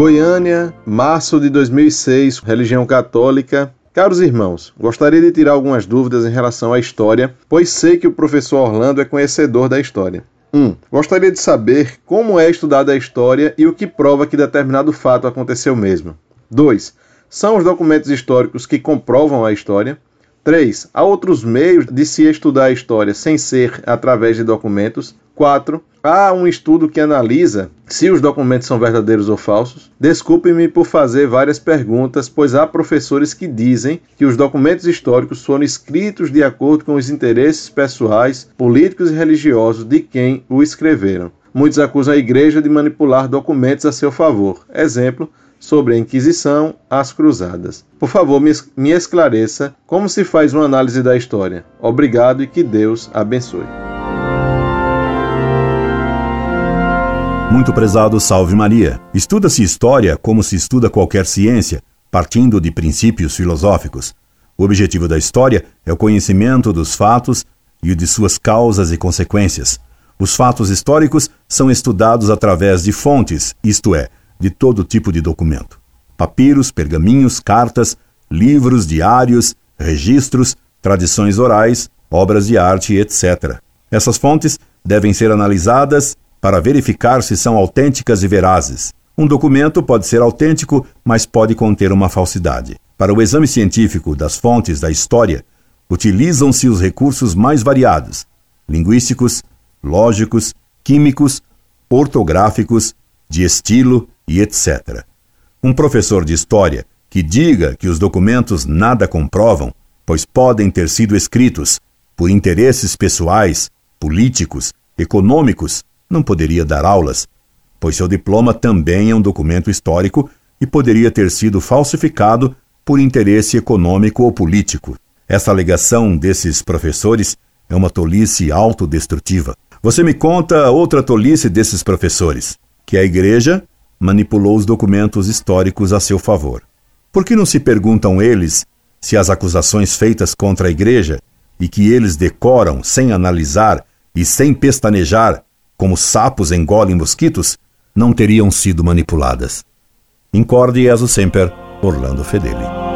Goiânia, março de 2006, religião católica. Caros irmãos, gostaria de tirar algumas dúvidas em relação à história, pois sei que o professor Orlando é conhecedor da história. 1. Um, gostaria de saber como é estudada a história e o que prova que determinado fato aconteceu mesmo. 2. São os documentos históricos que comprovam a história? 3. Há outros meios de se estudar a história sem ser através de documentos? 4. Há um estudo que analisa se os documentos são verdadeiros ou falsos? Desculpe-me por fazer várias perguntas, pois há professores que dizem que os documentos históricos foram escritos de acordo com os interesses pessoais, políticos e religiosos de quem o escreveram. Muitos acusam a igreja de manipular documentos a seu favor. Exemplo, sobre a Inquisição, as Cruzadas. Por favor, me esclareça como se faz uma análise da história. Obrigado e que Deus abençoe. Muito prezado Salve Maria. Estuda-se história como se estuda qualquer ciência, partindo de princípios filosóficos. O objetivo da história é o conhecimento dos fatos e o de suas causas e consequências. Os fatos históricos são estudados através de fontes, isto é, de todo tipo de documento: papiros, pergaminhos, cartas, livros, diários, registros, tradições orais, obras de arte, etc. Essas fontes devem ser analisadas para verificar se são autênticas e verazes. Um documento pode ser autêntico, mas pode conter uma falsidade. Para o exame científico das fontes da história, utilizam-se os recursos mais variados: linguísticos, lógicos, químicos, ortográficos, de estilo, e etc. Um professor de história que diga que os documentos nada comprovam, pois podem ter sido escritos por interesses pessoais, políticos, econômicos, não poderia dar aulas, pois seu diploma também é um documento histórico e poderia ter sido falsificado por interesse econômico ou político. Essa alegação desses professores é uma tolice autodestrutiva. Você me conta outra tolice desses professores, que a igreja manipulou os documentos históricos a seu favor. Por que não se perguntam eles se as acusações feitas contra a Igreja e que eles decoram sem analisar e sem pestanejar, como sapos engolem mosquitos, não teriam sido manipuladas? Incorde Jesus Semper, Orlando Fedeli.